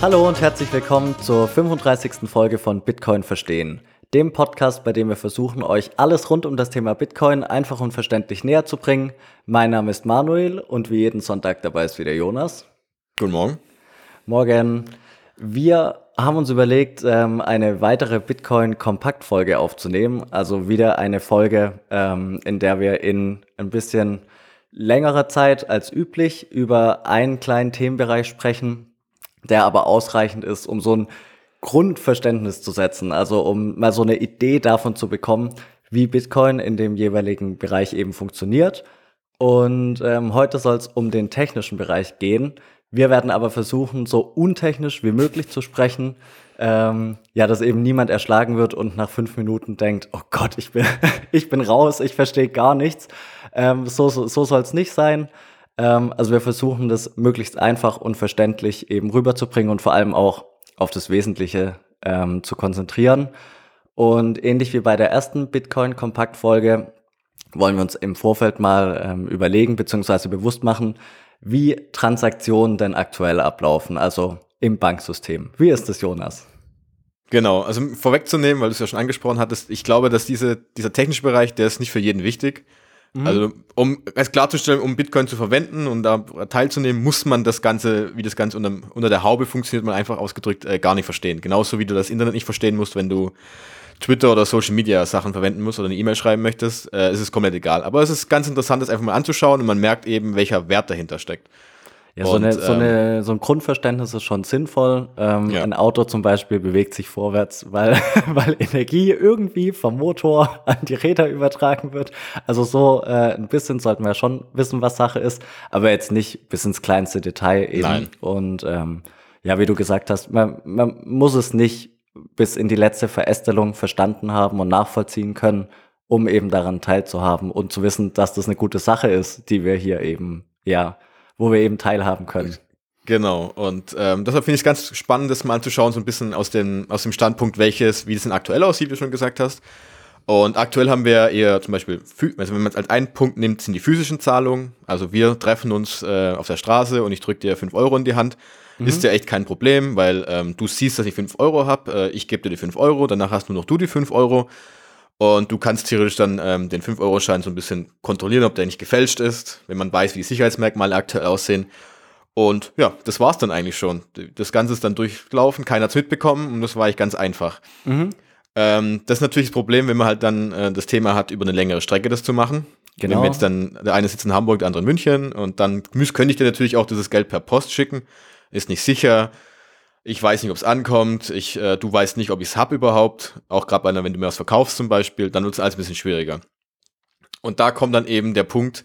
Hallo und herzlich willkommen zur 35. Folge von Bitcoin Verstehen, dem Podcast, bei dem wir versuchen, euch alles rund um das Thema Bitcoin einfach und verständlich näher zu bringen. Mein Name ist Manuel und wie jeden Sonntag dabei ist wieder Jonas. Guten Morgen. Morgen. Wir haben uns überlegt, ähm, eine weitere Bitcoin-Kompakt-Folge aufzunehmen. Also wieder eine Folge, ähm, in der wir in ein bisschen längerer Zeit als üblich über einen kleinen Themenbereich sprechen, der aber ausreichend ist, um so ein Grundverständnis zu setzen. Also um mal so eine Idee davon zu bekommen, wie Bitcoin in dem jeweiligen Bereich eben funktioniert. Und ähm, heute soll es um den technischen Bereich gehen. Wir werden aber versuchen, so untechnisch wie möglich zu sprechen. Ähm, ja, dass eben niemand erschlagen wird und nach fünf Minuten denkt, oh Gott, ich bin, ich bin raus, ich verstehe gar nichts. Ähm, so so, so soll es nicht sein. Ähm, also wir versuchen das möglichst einfach und verständlich eben rüberzubringen und vor allem auch auf das Wesentliche ähm, zu konzentrieren. Und ähnlich wie bei der ersten Bitcoin-Kompakt-Folge wollen wir uns im Vorfeld mal ähm, überlegen bzw. bewusst machen, wie Transaktionen denn aktuell ablaufen, also im Banksystem. Wie ist das, Jonas? Genau, also vorwegzunehmen, weil du es ja schon angesprochen hattest, ich glaube, dass diese, dieser technische Bereich, der ist nicht für jeden wichtig. Mhm. Also, um es klarzustellen, um Bitcoin zu verwenden und da teilzunehmen, muss man das Ganze, wie das Ganze unter, unter der Haube funktioniert, mal einfach ausgedrückt äh, gar nicht verstehen. Genauso wie du das Internet nicht verstehen musst, wenn du Twitter oder Social Media Sachen verwenden musst oder eine E-Mail schreiben möchtest, äh, ist es komplett egal. Aber es ist ganz interessant, das einfach mal anzuschauen und man merkt eben, welcher Wert dahinter steckt. Ja, so, eine, so, eine, ähm, so ein Grundverständnis ist schon sinnvoll. Ähm, ja. Ein Auto zum Beispiel bewegt sich vorwärts, weil, weil Energie irgendwie vom Motor an die Räder übertragen wird. Also so äh, ein bisschen sollten wir schon wissen, was Sache ist, aber jetzt nicht bis ins kleinste Detail eben. Nein. Und ähm, ja, wie du gesagt hast, man, man muss es nicht bis in die letzte Verästelung verstanden haben und nachvollziehen können, um eben daran teilzuhaben und zu wissen, dass das eine gute Sache ist, die wir hier eben, ja, wo wir eben teilhaben können. Genau, und ähm, deshalb finde ich es ganz spannend, das mal anzuschauen, so ein bisschen aus dem, aus dem Standpunkt, welches, wie es denn aktuell aussieht, wie du schon gesagt hast. Und aktuell haben wir eher zum Beispiel, also wenn man es als einen Punkt nimmt, sind die physischen Zahlungen. Also wir treffen uns äh, auf der Straße und ich drücke dir fünf Euro in die Hand Mhm. Ist ja echt kein Problem, weil ähm, du siehst, dass ich 5 Euro habe, äh, ich gebe dir die 5 Euro, danach hast nur noch du die 5 Euro. Und du kannst theoretisch dann ähm, den 5-Euro-Schein so ein bisschen kontrollieren, ob der nicht gefälscht ist, wenn man weiß, wie die Sicherheitsmerkmale aktuell aussehen. Und ja, das war's dann eigentlich schon. Das Ganze ist dann durchgelaufen, keiner hat's mitbekommen und das war eigentlich ganz einfach. Mhm. Ähm, das ist natürlich das Problem, wenn man halt dann äh, das Thema hat, über eine längere Strecke das zu machen. Genau. Wenn wir jetzt dann, der eine sitzt in Hamburg, der andere in München und dann müß, könnte ich dir natürlich auch dieses Geld per Post schicken ist nicht sicher. Ich weiß nicht, ob es ankommt. Ich, äh, du weißt nicht, ob ich es habe überhaupt. Auch gerade wenn du mir was verkaufst zum Beispiel, dann wird es alles ein bisschen schwieriger. Und da kommt dann eben der Punkt,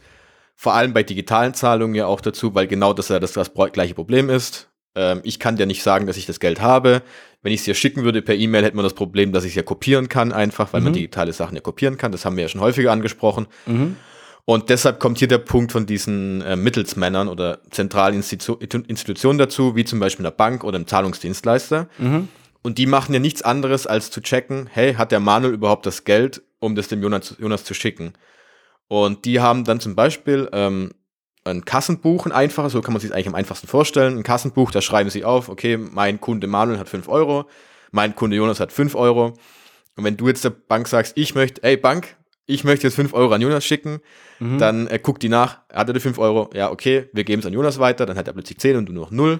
vor allem bei digitalen Zahlungen ja auch dazu, weil genau das ja das, das gleiche Problem ist. Ähm, ich kann dir nicht sagen, dass ich das Geld habe. Wenn ich es dir schicken würde per E-Mail, hätte man das Problem, dass ich es ja kopieren kann, einfach, weil mhm. man digitale Sachen ja kopieren kann. Das haben wir ja schon häufiger angesprochen. Mhm. Und deshalb kommt hier der Punkt von diesen äh, Mittelsmännern oder zentralen Institu Institutionen dazu, wie zum Beispiel einer Bank oder einem Zahlungsdienstleister. Mhm. Und die machen ja nichts anderes, als zu checken, hey, hat der Manuel überhaupt das Geld, um das dem Jonas, Jonas zu schicken? Und die haben dann zum Beispiel ähm, ein Kassenbuch, ein einfaches, so kann man sich eigentlich am einfachsten vorstellen. Ein Kassenbuch, da schreiben sie auf, okay, mein Kunde Manuel hat 5 Euro, mein Kunde Jonas hat 5 Euro. Und wenn du jetzt der Bank sagst, ich möchte, ey Bank, ich möchte jetzt 5 Euro an Jonas schicken, mhm. dann äh, guckt die nach, hat er die 5 Euro, ja, okay, wir geben es an Jonas weiter, dann hat er plötzlich 10 und du nur noch 0.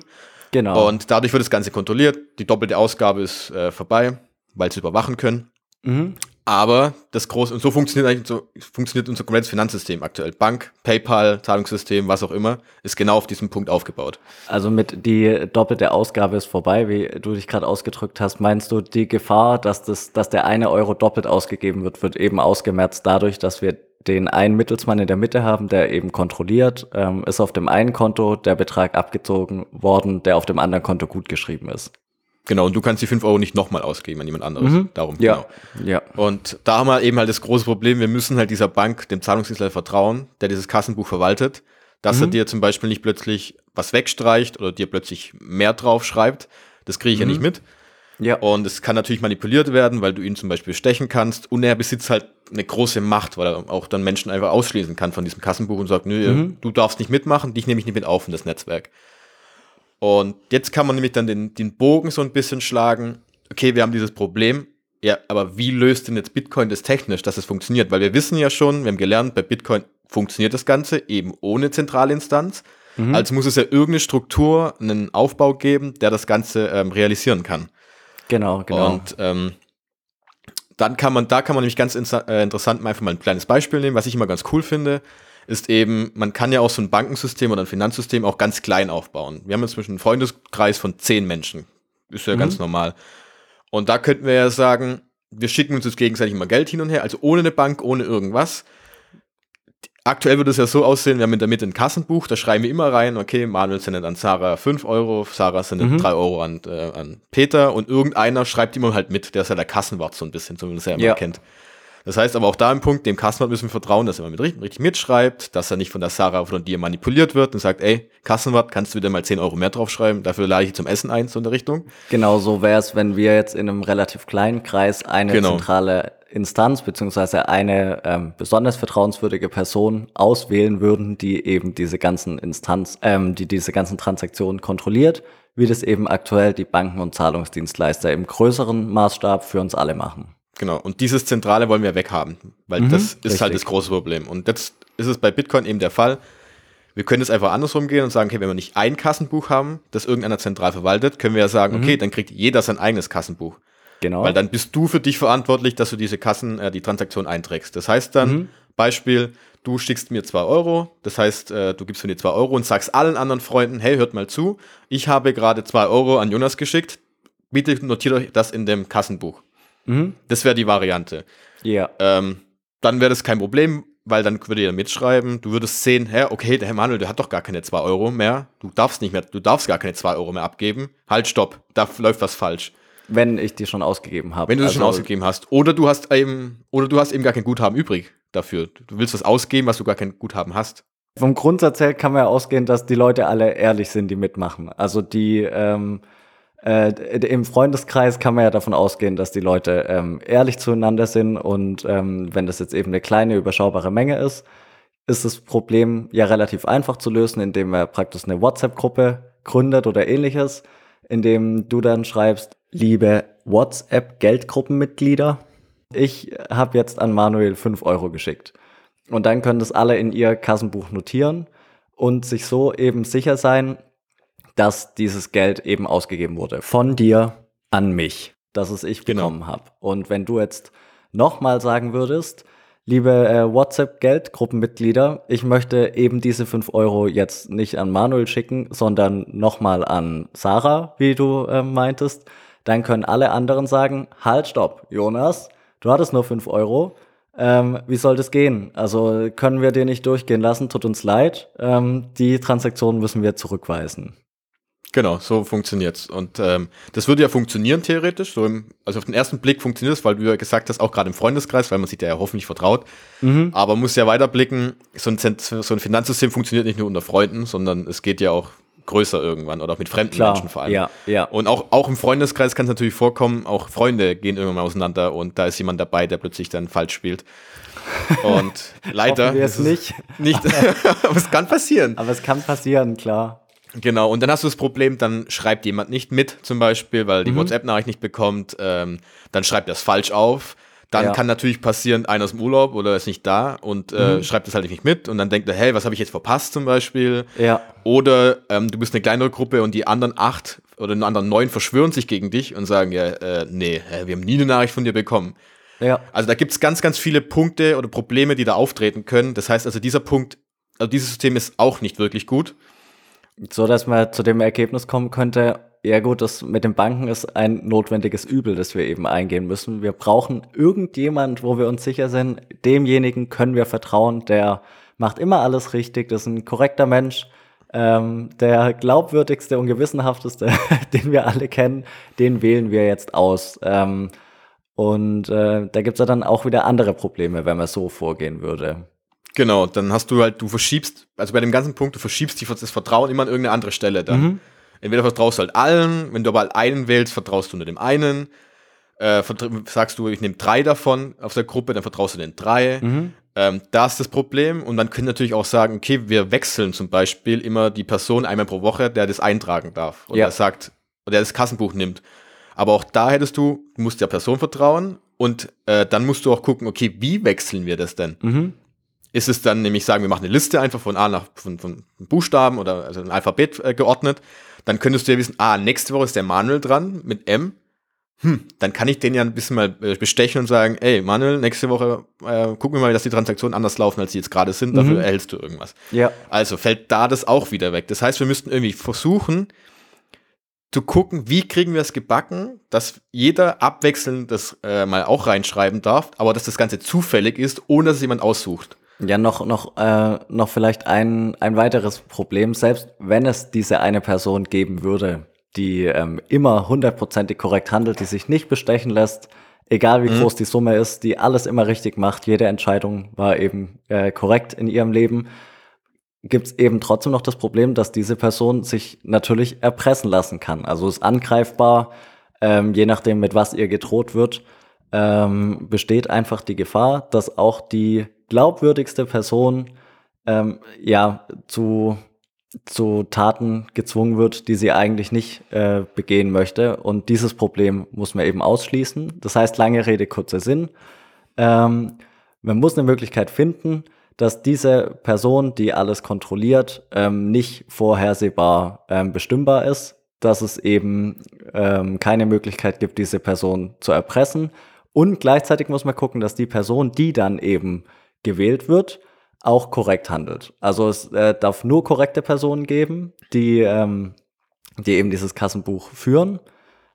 Genau. Und dadurch wird das Ganze kontrolliert, die doppelte Ausgabe ist äh, vorbei, weil sie überwachen können. Mhm. Aber das große, und so funktioniert eigentlich so, funktioniert unser komplettes Finanzsystem aktuell. Bank, PayPal, Zahlungssystem, was auch immer, ist genau auf diesem Punkt aufgebaut. Also mit die doppelte Ausgabe ist vorbei, wie du dich gerade ausgedrückt hast. Meinst du, die Gefahr, dass das, dass der eine Euro doppelt ausgegeben wird, wird eben ausgemerzt dadurch, dass wir den einen Mittelsmann in der Mitte haben, der eben kontrolliert, ähm, ist auf dem einen Konto der Betrag abgezogen worden, der auf dem anderen Konto gut geschrieben ist. Genau, und du kannst die 5 Euro nicht nochmal ausgeben an jemand anderes. Mhm. Darum, ja. genau. Ja. Und da haben wir eben halt das große Problem, wir müssen halt dieser Bank, dem Zahlungsdienstleister vertrauen, der dieses Kassenbuch verwaltet, dass mhm. er dir zum Beispiel nicht plötzlich was wegstreicht oder dir plötzlich mehr drauf schreibt. Das kriege ich mhm. ja nicht mit. Ja. Und es kann natürlich manipuliert werden, weil du ihn zum Beispiel stechen kannst. Und er besitzt halt eine große Macht, weil er auch dann Menschen einfach ausschließen kann von diesem Kassenbuch und sagt, nö, mhm. du darfst nicht mitmachen, dich nehme ich nicht mit auf in das Netzwerk. Und jetzt kann man nämlich dann den, den Bogen so ein bisschen schlagen. Okay, wir haben dieses Problem. Ja, aber wie löst denn jetzt Bitcoin das technisch, dass es funktioniert? Weil wir wissen ja schon, wir haben gelernt, bei Bitcoin funktioniert das Ganze eben ohne zentrale Instanz. Mhm. Also muss es ja irgendeine Struktur, einen Aufbau geben, der das Ganze ähm, realisieren kann. Genau, genau. Und ähm, dann kann man, da kann man nämlich ganz äh, interessant mal einfach mal ein kleines Beispiel nehmen, was ich immer ganz cool finde, ist eben, man kann ja auch so ein Bankensystem oder ein Finanzsystem auch ganz klein aufbauen. Wir haben inzwischen einen Freundeskreis von zehn Menschen. Ist ja mhm. ganz normal. Und da könnten wir ja sagen, wir schicken uns jetzt gegenseitig mal Geld hin und her, also ohne eine Bank, ohne irgendwas. Aktuell würde es ja so aussehen, wir haben in der Mitte ein Kassenbuch, da schreiben wir immer rein, okay, Manuel sendet an Sarah 5 Euro, Sarah sendet mhm. 3 Euro an, äh, an Peter und irgendeiner schreibt immer halt mit, der ist ja der Kassenwart so ein bisschen, so wie man es ja immer ja. kennt. Das heißt aber auch da im Punkt, dem Kassenwart müssen wir vertrauen, dass er mit richtig, richtig mitschreibt, dass er nicht von der Sarah oder von dir manipuliert wird und sagt, ey, Kassenwart, kannst du wieder mal 10 Euro mehr draufschreiben, dafür lade ich zum Essen ein, so in der Richtung. Genau so wäre es, wenn wir jetzt in einem relativ kleinen Kreis eine genau. zentrale Instanz beziehungsweise eine ähm, besonders vertrauenswürdige Person auswählen würden, die eben diese ganzen Instanz, ähm, die diese ganzen Transaktionen kontrolliert, wie das eben aktuell die Banken und Zahlungsdienstleister im größeren Maßstab für uns alle machen. Genau, und dieses Zentrale wollen wir weghaben, weil mhm, das ist halt richtig. halt das große Problem. Und jetzt ist es bei Bitcoin eben der Fall. Wir können es einfach andersrum gehen und sagen, okay, wenn wir nicht ein Kassenbuch haben, das irgendeiner zentral verwaltet, können wir ja sagen, mhm. okay, dann kriegt jeder sein eigenes Kassenbuch. Genau. Weil dann bist du für dich verantwortlich, dass du diese Kassen, äh, die Transaktion einträgst. Das heißt dann, mhm. Beispiel, du schickst mir zwei Euro, das heißt, äh, du gibst mir die zwei Euro und sagst allen anderen Freunden, hey, hört mal zu, ich habe gerade zwei Euro an Jonas geschickt, bitte notiert euch das in dem Kassenbuch. Mhm. Das wäre die Variante. Ja. Ähm, dann wäre das kein Problem, weil dann würde ihr mitschreiben, du würdest sehen, hä, okay, der Herr Manuel, der hat doch gar keine 2 Euro mehr, du darfst nicht mehr, du darfst gar keine 2 Euro mehr abgeben. Halt, stopp, da läuft was falsch. Wenn ich die schon ausgegeben habe. Wenn du sie also, schon ausgegeben hast. Oder du hast eben, oder du hast eben gar kein Guthaben übrig dafür. Du willst was ausgeben, was du gar kein Guthaben hast. Vom Grundsatz her kann man ja ausgehen, dass die Leute alle ehrlich sind, die mitmachen. Also die, ähm, äh, Im Freundeskreis kann man ja davon ausgehen, dass die Leute ähm, ehrlich zueinander sind und ähm, wenn das jetzt eben eine kleine, überschaubare Menge ist, ist das Problem ja relativ einfach zu lösen, indem man praktisch eine WhatsApp-Gruppe gründet oder ähnliches, indem du dann schreibst, liebe WhatsApp-Geldgruppenmitglieder, ich habe jetzt an Manuel 5 Euro geschickt. Und dann können das alle in ihr Kassenbuch notieren und sich so eben sicher sein, dass dieses Geld eben ausgegeben wurde. Von dir an mich, dass es ich genau. bekommen habe. Und wenn du jetzt nochmal sagen würdest, liebe äh, WhatsApp-Geldgruppenmitglieder, ich möchte eben diese 5 Euro jetzt nicht an Manuel schicken, sondern nochmal an Sarah, wie du äh, meintest, dann können alle anderen sagen, halt, stopp, Jonas, du hattest nur 5 Euro, ähm, wie soll das gehen? Also können wir dir nicht durchgehen lassen, tut uns leid, ähm, die Transaktion müssen wir zurückweisen. Genau, so funktioniert's. Und ähm, das würde ja funktionieren theoretisch. So im, also auf den ersten Blick funktioniert es, weil du ja gesagt hast, auch gerade im Freundeskreis, weil man sich ja hoffentlich vertraut. Mhm. Aber man muss ja weiterblicken, so ein, so ein Finanzsystem funktioniert nicht nur unter Freunden, sondern es geht ja auch größer irgendwann oder auch mit fremden Klar, Menschen vor allem. Ja, ja. Und auch, auch im Freundeskreis kann es natürlich vorkommen, auch Freunde gehen irgendwann mal auseinander und da ist jemand dabei, der plötzlich dann falsch spielt. Und leider. ist es nicht. nicht aber es kann passieren. Aber es kann passieren, klar. Genau, und dann hast du das Problem, dann schreibt jemand nicht mit, zum Beispiel, weil die mhm. WhatsApp-Nachricht nicht bekommt, ähm, dann schreibt er es falsch auf. Dann ja. kann natürlich passieren, einer ist im Urlaub oder ist nicht da und äh, mhm. schreibt es halt nicht mit und dann denkt er, hey, was habe ich jetzt verpasst zum Beispiel? Ja. Oder ähm, du bist eine kleinere Gruppe und die anderen acht oder die anderen neun verschwören sich gegen dich und sagen, ja, äh, nee, wir haben nie eine Nachricht von dir bekommen. Ja. Also da gibt es ganz, ganz viele Punkte oder Probleme, die da auftreten können. Das heißt also, dieser Punkt, also dieses System ist auch nicht wirklich gut so dass man zu dem Ergebnis kommen könnte, ja gut, das mit den Banken ist ein notwendiges Übel, das wir eben eingehen müssen. Wir brauchen irgendjemand, wo wir uns sicher sind, demjenigen können wir vertrauen, der macht immer alles richtig, das ist ein korrekter Mensch, ähm, der glaubwürdigste und gewissenhafteste, den wir alle kennen, den wählen wir jetzt aus. Ähm, und äh, da gibt's ja dann auch wieder andere Probleme, wenn man so vorgehen würde. Genau, dann hast du halt, du verschiebst, also bei dem ganzen Punkt, du verschiebst die, das Vertrauen immer an irgendeine andere Stelle dann. Mhm. Entweder vertraust du halt allen, wenn du aber halt einen wählst, vertraust du nur dem einen. äh, sagst du, ich nehme drei davon auf der Gruppe, dann vertraust du den drei. Mhm. Ähm, da ist das Problem. Und man könnte natürlich auch sagen, okay, wir wechseln zum Beispiel immer die Person einmal pro Woche, der das eintragen darf. Und ja. der sagt, oder der das Kassenbuch nimmt. Aber auch da hättest du, du musst der Person vertrauen und äh, dann musst du auch gucken, okay, wie wechseln wir das denn? Mhm. Ist es dann nämlich sagen, wir machen eine Liste einfach von A nach von, von Buchstaben oder also ein Alphabet äh, geordnet. Dann könntest du ja wissen, ah, nächste Woche ist der Manuel dran mit M hm, dann kann ich den ja ein bisschen mal äh, bestechen und sagen, ey, Manuel, nächste Woche äh, gucken wir mal, dass die Transaktionen anders laufen, als sie jetzt gerade sind, dafür mhm. erhältst du irgendwas. Ja. Also fällt da das auch wieder weg. Das heißt, wir müssten irgendwie versuchen, zu gucken, wie kriegen wir es gebacken, dass jeder abwechselnd das äh, mal auch reinschreiben darf, aber dass das Ganze zufällig ist, ohne dass es jemand aussucht. Ja, noch, noch, äh, noch vielleicht ein, ein weiteres Problem, selbst wenn es diese eine Person geben würde, die ähm, immer hundertprozentig korrekt handelt, die sich nicht bestechen lässt, egal wie mhm. groß die Summe ist, die alles immer richtig macht, jede Entscheidung war eben äh, korrekt in ihrem Leben, gibt es eben trotzdem noch das Problem, dass diese Person sich natürlich erpressen lassen kann. Also ist angreifbar, ähm, je nachdem, mit was ihr gedroht wird, ähm, besteht einfach die Gefahr, dass auch die glaubwürdigste Person ähm, ja zu zu Taten gezwungen wird, die sie eigentlich nicht äh, begehen möchte. Und dieses Problem muss man eben ausschließen. Das heißt, lange Rede, kurzer Sinn. Ähm, man muss eine Möglichkeit finden, dass diese Person, die alles kontrolliert, ähm, nicht vorhersehbar ähm, bestimmbar ist, dass es eben ähm, keine Möglichkeit gibt, diese Person zu erpressen. Und gleichzeitig muss man gucken, dass die Person, die dann eben gewählt wird, auch korrekt handelt. Also es äh, darf nur korrekte Personen geben, die, ähm, die eben dieses Kassenbuch führen.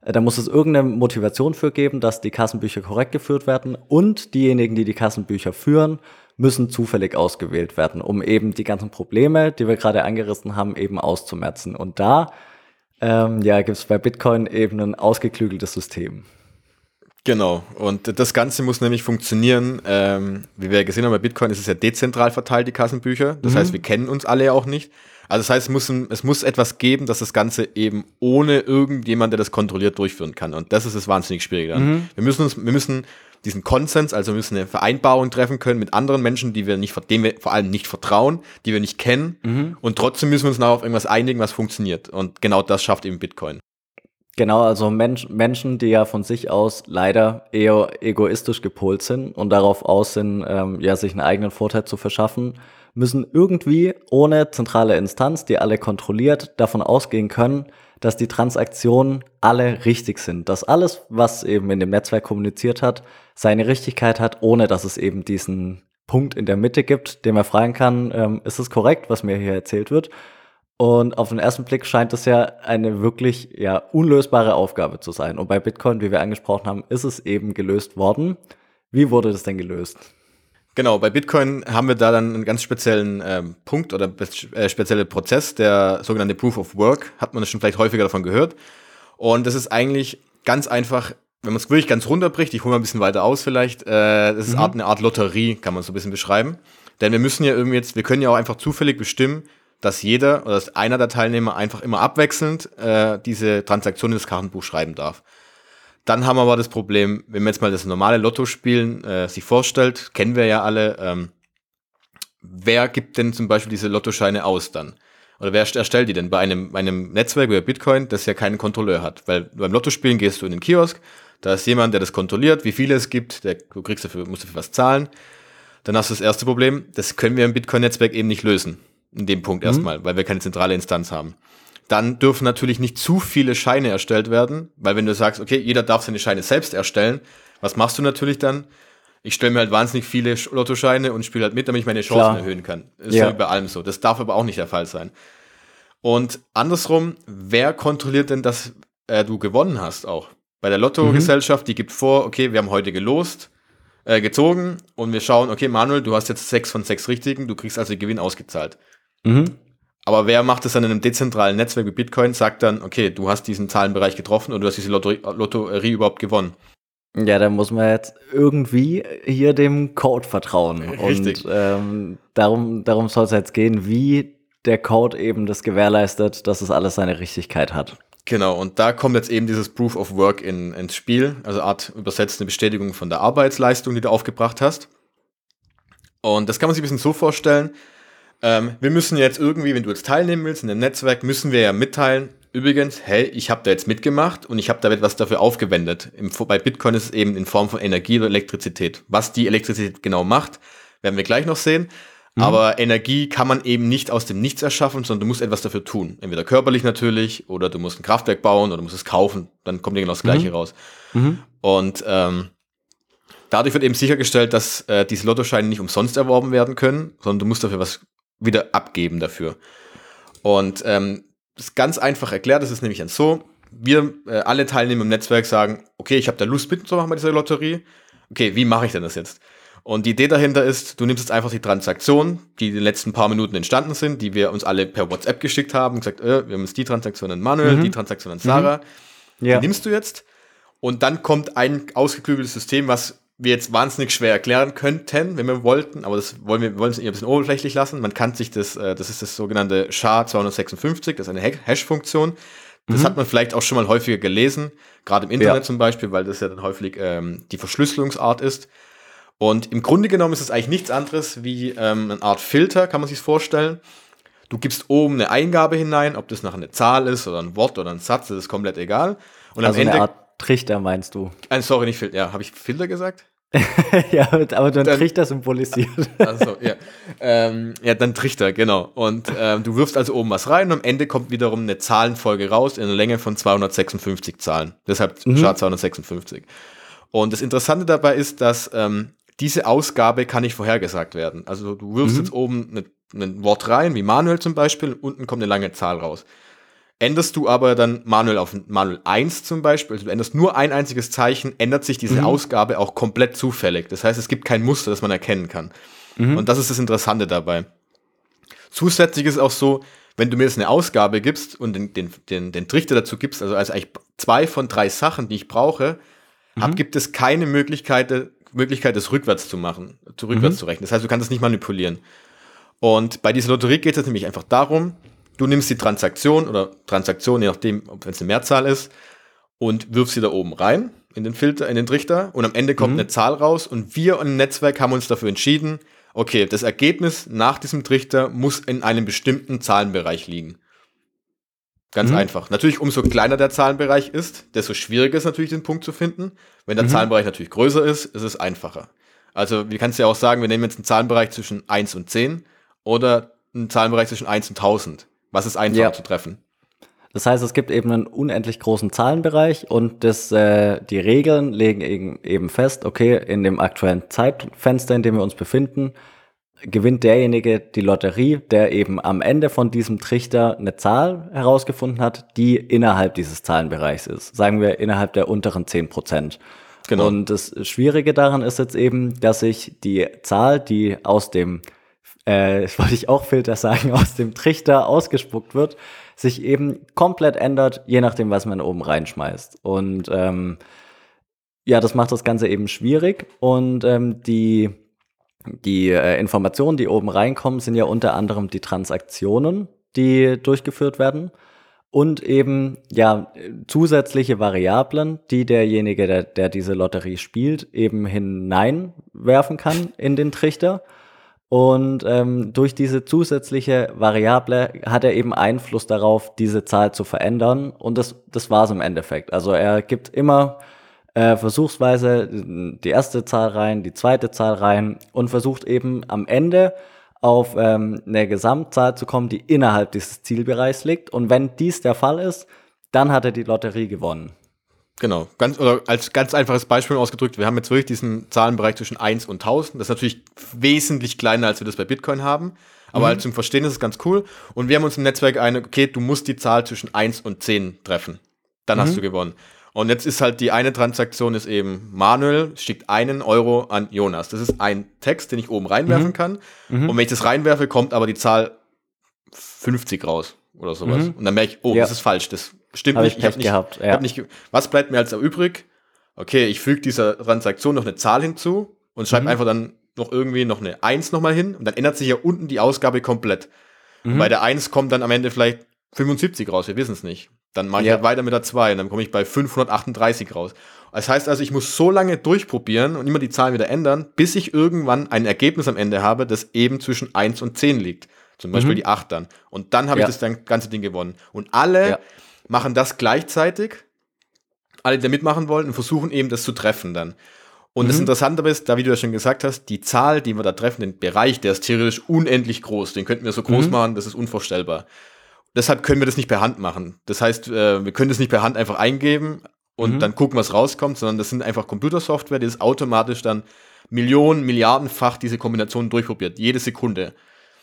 Äh, da muss es irgendeine Motivation für geben, dass die Kassenbücher korrekt geführt werden und diejenigen, die die Kassenbücher führen, müssen zufällig ausgewählt werden, um eben die ganzen Probleme, die wir gerade angerissen haben, eben auszumerzen. Und da ähm, ja, gibt es bei Bitcoin eben ein ausgeklügeltes System. Genau, und das Ganze muss nämlich funktionieren. Ähm, wie wir gesehen haben bei Bitcoin, ist es ja dezentral verteilt, die Kassenbücher. Das mhm. heißt, wir kennen uns alle ja auch nicht. Also das heißt, es muss, es muss etwas geben, dass das Ganze eben ohne irgendjemand, der das kontrolliert, durchführen kann. Und das ist das wahnsinnig Schwierige. Mhm. Wir müssen uns, wir müssen diesen Konsens, also wir müssen eine Vereinbarung treffen können mit anderen Menschen, die wir nicht, denen wir vor allem nicht vertrauen, die wir nicht kennen. Mhm. Und trotzdem müssen wir uns noch auf irgendwas einigen, was funktioniert. Und genau das schafft eben Bitcoin. Genau, also Mensch, Menschen, die ja von sich aus leider eher egoistisch gepolt sind und darauf aus sind, ähm, ja, sich einen eigenen Vorteil zu verschaffen, müssen irgendwie ohne zentrale Instanz, die alle kontrolliert, davon ausgehen können, dass die Transaktionen alle richtig sind, dass alles, was eben in dem Netzwerk kommuniziert hat, seine Richtigkeit hat, ohne dass es eben diesen Punkt in der Mitte gibt, den man fragen kann, ähm, ist es korrekt, was mir hier erzählt wird? Und auf den ersten Blick scheint es ja eine wirklich ja unlösbare Aufgabe zu sein. Und bei Bitcoin, wie wir angesprochen haben, ist es eben gelöst worden. Wie wurde das denn gelöst? Genau, bei Bitcoin haben wir da dann einen ganz speziellen ähm, Punkt oder äh, spezielle Prozess, der sogenannte Proof of Work, hat man das schon vielleicht häufiger davon gehört. Und das ist eigentlich ganz einfach, wenn man es wirklich ganz runterbricht, ich hole mal ein bisschen weiter aus vielleicht, äh, das ist mhm. eine Art Lotterie, kann man so ein bisschen beschreiben. Denn wir müssen ja irgendwie jetzt, wir können ja auch einfach zufällig bestimmen, dass jeder oder dass einer der Teilnehmer einfach immer abwechselnd äh, diese Transaktion ins Kartenbuch schreiben darf. Dann haben wir aber das Problem, wenn wir jetzt mal das normale Lotto spielen äh, sich vorstellt, kennen wir ja alle, ähm, wer gibt denn zum Beispiel diese Lottoscheine aus dann? Oder wer erstellt die denn bei einem, einem Netzwerk wie Bitcoin, das ja keinen Kontrolleur hat? Weil beim Lottospielen gehst du in den Kiosk, da ist jemand, der das kontrolliert, wie viele es gibt, der, du kriegst dafür, musst dafür was zahlen. Dann hast du das erste Problem, das können wir im Bitcoin-Netzwerk eben nicht lösen in dem Punkt mhm. erstmal, weil wir keine zentrale Instanz haben. Dann dürfen natürlich nicht zu viele Scheine erstellt werden, weil wenn du sagst, okay, jeder darf seine Scheine selbst erstellen, was machst du natürlich dann? Ich stelle mir halt wahnsinnig viele Lottoscheine und spiele halt mit, damit ich meine Chancen Klar. erhöhen kann. Ist ja. bei allem so. Das darf aber auch nicht der Fall sein. Und andersrum, wer kontrolliert denn, dass äh, du gewonnen hast auch? Bei der Lottogesellschaft, mhm. die gibt vor, okay, wir haben heute gelost, äh, gezogen und wir schauen, okay, Manuel, du hast jetzt sechs von sechs richtigen, du kriegst also Gewinn ausgezahlt. Mhm. Aber wer macht das dann in einem dezentralen Netzwerk wie Bitcoin, sagt dann, okay, du hast diesen Zahlenbereich getroffen und du hast diese Lotterie, Lotterie überhaupt gewonnen. Ja, da muss man jetzt irgendwie hier dem Code vertrauen. Richtig. Und ähm, darum, darum soll es jetzt gehen, wie der Code eben das gewährleistet, dass es alles seine Richtigkeit hat. Genau, und da kommt jetzt eben dieses Proof of Work in, ins Spiel, also Art übersetzt eine Bestätigung von der Arbeitsleistung, die du aufgebracht hast. Und das kann man sich ein bisschen so vorstellen. Ähm, wir müssen jetzt irgendwie, wenn du jetzt teilnehmen willst in dem Netzwerk, müssen wir ja mitteilen, übrigens, hey, ich habe da jetzt mitgemacht und ich habe da etwas dafür aufgewendet. Im, bei Bitcoin ist es eben in Form von Energie oder Elektrizität. Was die Elektrizität genau macht, werden wir gleich noch sehen. Mhm. Aber Energie kann man eben nicht aus dem Nichts erschaffen, sondern du musst etwas dafür tun. Entweder körperlich natürlich oder du musst ein Kraftwerk bauen oder du musst es kaufen. Dann kommt dir genau das Gleiche mhm. raus. Mhm. Und ähm, dadurch wird eben sichergestellt, dass äh, diese Lottoscheine nicht umsonst erworben werden können, sondern du musst dafür was wieder abgeben dafür. Und ähm, das ist ganz einfach erklärt, das ist nämlich dann so, wir äh, alle Teilnehmer im Netzwerk sagen, okay, ich habe da Lust mitzumachen bei dieser Lotterie. Okay, wie mache ich denn das jetzt? Und die Idee dahinter ist, du nimmst jetzt einfach die Transaktionen, die in den letzten paar Minuten entstanden sind, die wir uns alle per WhatsApp geschickt haben, und gesagt, äh, wir haben jetzt die Transaktion an Manuel, mhm. die Transaktion an Sarah. Mhm. Ja. Die nimmst du jetzt. Und dann kommt ein ausgeklügeltes System, was wir jetzt wahnsinnig schwer erklären könnten, wenn wir wollten, aber das wollen wir, wollen es ein bisschen oberflächlich lassen. Man kann sich das, äh, das ist das sogenannte SHA-256, das ist eine Hash-Funktion. Das mhm. hat man vielleicht auch schon mal häufiger gelesen, gerade im Internet ja. zum Beispiel, weil das ja dann häufig ähm, die Verschlüsselungsart ist. Und im Grunde genommen ist es eigentlich nichts anderes wie ähm, eine Art Filter, kann man sich vorstellen. Du gibst oben eine Eingabe hinein, ob das nach einer Zahl ist oder ein Wort oder ein Satz, das ist komplett egal. Und also am Ende. Trichter meinst du? Ein, sorry, nicht Filter. Ja, habe ich Filter gesagt? ja, aber dann, dann Trichter symbolisiert. Also, ja. Ähm, ja, dann Trichter, genau. Und ähm, du wirfst also oben was rein und am Ende kommt wiederum eine Zahlenfolge raus in einer Länge von 256 Zahlen. Deshalb mhm. 256. Und das Interessante dabei ist, dass ähm, diese Ausgabe kann nicht vorhergesagt werden. Also du wirfst mhm. jetzt oben ein Wort rein, wie Manuel zum Beispiel, unten kommt eine lange Zahl raus. Änderst du aber dann Manuel auf Manuel 1 zum Beispiel, also du änderst nur ein einziges Zeichen, ändert sich diese mhm. Ausgabe auch komplett zufällig. Das heißt, es gibt kein Muster, das man erkennen kann. Mhm. Und das ist das Interessante dabei. Zusätzlich ist es auch so, wenn du mir jetzt eine Ausgabe gibst und den, den, den, den Trichter dazu gibst, also, also eigentlich zwei von drei Sachen, die ich brauche, mhm. ab, gibt es keine Möglichkeit, Möglichkeit, das rückwärts zu machen, zu rückwärts mhm. zu rechnen. Das heißt, du kannst es nicht manipulieren. Und bei dieser Lotterie geht es nämlich einfach darum, du nimmst die Transaktion oder Transaktion, je nachdem, ob es eine Mehrzahl ist, und wirfst sie da oben rein in den Filter, in den Trichter und am Ende kommt mhm. eine Zahl raus und wir im Netzwerk haben uns dafür entschieden, okay, das Ergebnis nach diesem Trichter muss in einem bestimmten Zahlenbereich liegen. Ganz mhm. einfach. Natürlich, umso kleiner der Zahlenbereich ist, desto schwieriger ist natürlich den Punkt zu finden. Wenn der mhm. Zahlenbereich natürlich größer ist, ist es einfacher. Also, wir kannst ja auch sagen, wir nehmen jetzt einen Zahlenbereich zwischen 1 und 10 oder einen Zahlenbereich zwischen 1 und 1000. Was ist einfacher ja. zu treffen? Das heißt, es gibt eben einen unendlich großen Zahlenbereich und das, äh, die Regeln legen eben fest, okay, in dem aktuellen Zeitfenster, in dem wir uns befinden, gewinnt derjenige die Lotterie, der eben am Ende von diesem Trichter eine Zahl herausgefunden hat, die innerhalb dieses Zahlenbereichs ist. Sagen wir innerhalb der unteren 10 Prozent. Genau. Und das Schwierige daran ist jetzt eben, dass sich die Zahl, die aus dem, äh, wollte ich auch Filter sagen, aus dem Trichter ausgespuckt wird, sich eben komplett ändert, je nachdem, was man oben reinschmeißt. Und ähm, ja, das macht das Ganze eben schwierig. Und ähm, die die äh, Informationen, die oben reinkommen, sind ja unter anderem die Transaktionen, die durchgeführt werden und eben ja zusätzliche Variablen, die derjenige, der, der diese Lotterie spielt, eben hineinwerfen kann in den Trichter. Und ähm, durch diese zusätzliche Variable hat er eben Einfluss darauf, diese Zahl zu verändern. Und das, das war es im Endeffekt. Also er gibt immer äh, versuchsweise die erste Zahl rein, die zweite Zahl rein und versucht eben am Ende auf ähm, eine Gesamtzahl zu kommen, die innerhalb dieses Zielbereichs liegt. Und wenn dies der Fall ist, dann hat er die Lotterie gewonnen. Genau, ganz, oder als ganz einfaches Beispiel ausgedrückt, wir haben jetzt wirklich diesen Zahlenbereich zwischen 1 und 1000. Das ist natürlich wesentlich kleiner, als wir das bei Bitcoin haben. Aber mhm. halt zum Verstehen ist es ganz cool. Und wir haben uns im Netzwerk eine, okay, du musst die Zahl zwischen 1 und 10 treffen. Dann mhm. hast du gewonnen. Und jetzt ist halt die eine Transaktion ist eben, Manuel schickt einen Euro an Jonas. Das ist ein Text, den ich oben reinwerfen mhm. kann. Mhm. Und wenn ich das reinwerfe, kommt aber die Zahl 50 raus oder sowas. Mhm. Und dann merke ich, oh, ja. das ist falsch, das stimmt hab nicht. Ich, ich habe nicht, gehabt, ja. hab nicht. Was bleibt mir als übrig? Okay, ich füge dieser Transaktion noch eine Zahl hinzu und schreibe mhm. einfach dann noch irgendwie noch eine 1 nochmal hin und dann ändert sich ja unten die Ausgabe komplett. Mhm. bei der 1 kommt dann am Ende vielleicht 75 raus, wir wissen es nicht. Dann mache ich Ja. halt weiter mit der 2 und dann komme ich bei 538 raus. Das heißt also, ich muss so lange durchprobieren und immer die Zahlen wieder ändern, bis ich irgendwann ein Ergebnis am Ende habe, das eben zwischen 1 und 10 liegt. Zum Beispiel Mhm. die 8 dann. Und dann habe Ja. ich das ganze Ding gewonnen. Und alle Ja. Machen das gleichzeitig, alle, die da mitmachen wollen, und versuchen eben das zu treffen dann. Und das Mhm. Interessante ist, da wie du ja schon gesagt hast, die Zahl, die wir da treffen, den Bereich, der ist theoretisch unendlich groß. Den könnten wir so groß Mhm. machen, das ist unvorstellbar. Deshalb können wir das nicht per Hand machen. Das heißt, äh, wir können das nicht per Hand einfach eingeben und Mhm. dann gucken, was rauskommt, sondern das sind einfach Computersoftware, die das automatisch dann Millionen, Milliardenfach diese Kombinationen durchprobiert, jede Sekunde.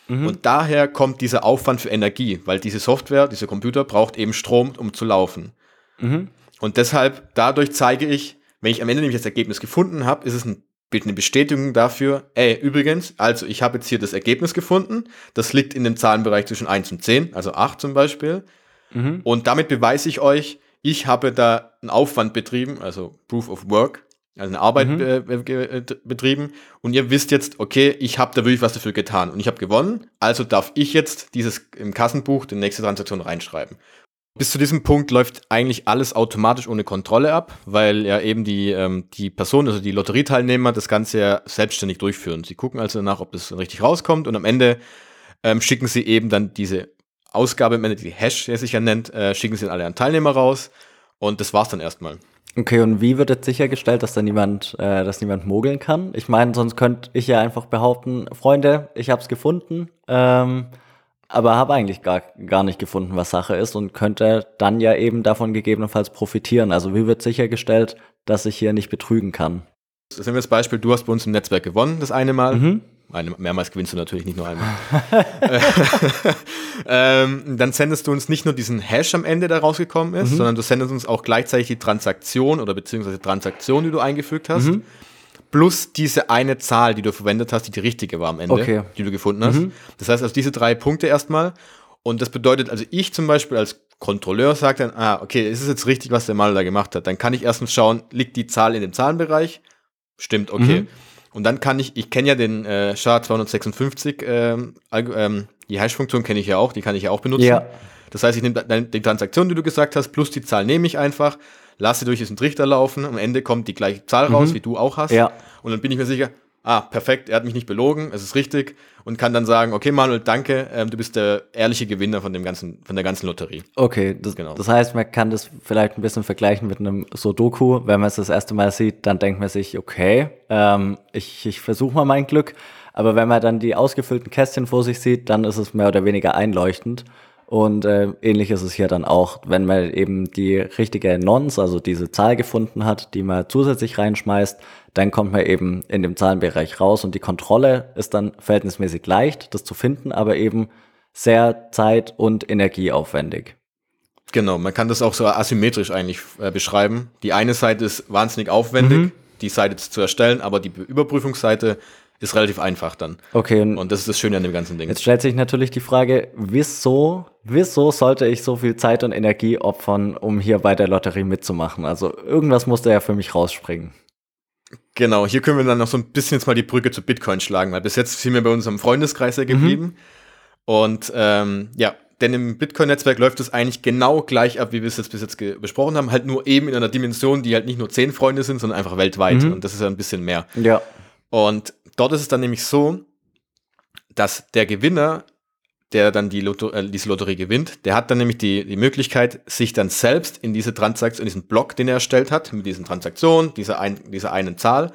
Mhm. Und daher kommt dieser Aufwand für Energie, weil diese Software, dieser Computer braucht eben Strom, um zu laufen. Mhm. Und deshalb, dadurch zeige ich, wenn ich am Ende nämlich das Ergebnis gefunden habe, ist es ein, eine Bestätigung dafür, ey, übrigens, also ich habe jetzt hier das Ergebnis gefunden, das liegt in dem Zahlenbereich zwischen 1 und 10, also 8 zum Beispiel. Mhm. Und damit beweise ich euch, ich habe da einen Aufwand betrieben, also Proof of Work, also eine Arbeit Mhm. äh, äh, äh, betrieben. Und ihr wisst jetzt, okay, ich habe da wirklich was dafür getan und ich habe gewonnen. Also darf ich jetzt dieses im Kassenbuch die nächste Transaktion reinschreiben. Bis zu diesem Punkt läuft eigentlich alles automatisch ohne Kontrolle ab, weil ja eben die, ähm, die Personen, also die Lotterieteilnehmer, das Ganze ja selbstständig durchführen. Sie gucken also danach, ob das richtig rauskommt und am Ende ähm, schicken sie eben dann diese Ausgabe, am Ende die Hash, der sich ja nennt, äh, schicken sie dann alle an Teilnehmer raus und das war's dann erstmal. Okay, und wie wird jetzt sichergestellt, dass da niemand, äh, dass niemand mogeln kann? Ich meine, sonst könnte ich ja einfach behaupten, Freunde, ich habe es gefunden, ähm, aber habe eigentlich gar, gar nicht gefunden, was Sache ist und könnte dann ja eben davon gegebenenfalls profitieren. Also wie wird sichergestellt, dass ich hier nicht betrügen kann? Das nehmen wir das Beispiel, du hast bei uns im Netzwerk gewonnen, das eine Mal. Mhm. Eine, mehrmals gewinnst du natürlich, nicht nur einmal. ähm, dann sendest du uns nicht nur diesen Hash am Ende, der rausgekommen ist, Mhm. sondern du sendest uns auch gleichzeitig die Transaktion oder beziehungsweise Transaktion, die du eingefügt hast, Mhm. plus diese eine Zahl, die du verwendet hast, die die richtige war am Ende, Okay. die du gefunden hast. Mhm. Das heißt also diese drei Punkte erstmal. Und das bedeutet, also ich zum Beispiel als Kontrolleur sage dann, ah, okay, ist es jetzt richtig, was der Maler da gemacht hat? Dann kann ich erstens schauen, liegt die Zahl in dem Zahlenbereich? Stimmt, okay. Mhm. Und dann kann ich, ich kenne ja den äh, SHA-256, ähm, ähm, die Hash-Funktion kenne ich ja auch, die kann ich ja auch benutzen. Ja. Das heißt, ich nehme die Transaktion, die du gesagt hast, plus die Zahl nehme ich einfach, lasse durch diesen Trichter laufen, am Ende kommt die gleiche Zahl raus, wie du auch hast. Ja. Und dann bin ich mir sicher, ah, perfekt, er hat mich nicht belogen, es ist richtig und kann dann sagen, okay, Manuel, danke, ähm, du bist der ehrliche Gewinner von dem ganzen, von der ganzen Lotterie. Okay, das, Genau. das heißt, man kann das vielleicht ein bisschen vergleichen mit einem Sudoku. Wenn man es das erste Mal sieht, dann denkt man sich, okay, ähm, ich, ich versuche mal mein Glück. Aber wenn man dann die ausgefüllten Kästchen vor sich sieht, dann ist es mehr oder weniger einleuchtend. Und äh, ähnlich ist es hier dann auch, wenn man eben die richtige Nonce, also diese Zahl gefunden hat, die man zusätzlich reinschmeißt, dann kommt man eben in dem Zahlenbereich raus und die Kontrolle ist dann verhältnismäßig leicht, das zu finden, aber eben sehr zeit- und energieaufwendig. Genau, man kann das auch so asymmetrisch eigentlich äh, beschreiben. Die eine Seite ist wahnsinnig aufwendig, Mhm. die Seite zu erstellen, aber die Überprüfungsseite ist relativ einfach dann. Okay, und Und das ist das Schöne an dem ganzen Ding. jetzt stellt sich natürlich die Frage, wieso, wieso sollte ich so viel Zeit und Energie opfern, um hier bei der Lotterie mitzumachen? Also irgendwas muss da ja für mich rausspringen. Genau, hier können wir dann noch so ein bisschen jetzt mal die Brücke zu Bitcoin schlagen, weil bis jetzt sind wir bei unserem Freundeskreis ja geblieben. Und ähm, ja, denn im Bitcoin-Netzwerk läuft es eigentlich genau gleich ab, wie wir es jetzt bis jetzt besprochen haben, halt nur eben in einer Dimension, die halt nicht nur zehn Freunde sind, sondern einfach weltweit. Mhm. Und das ist ja ein bisschen mehr. Ja. Und dort ist es dann nämlich so, dass der Gewinner, der dann die Lotto, äh, diese Lotterie gewinnt, der hat dann nämlich die, die Möglichkeit, sich dann selbst in diese Transaktion, in diesen Block, den er erstellt hat, mit diesen Transaktionen, dieser, ein, dieser einen Zahl,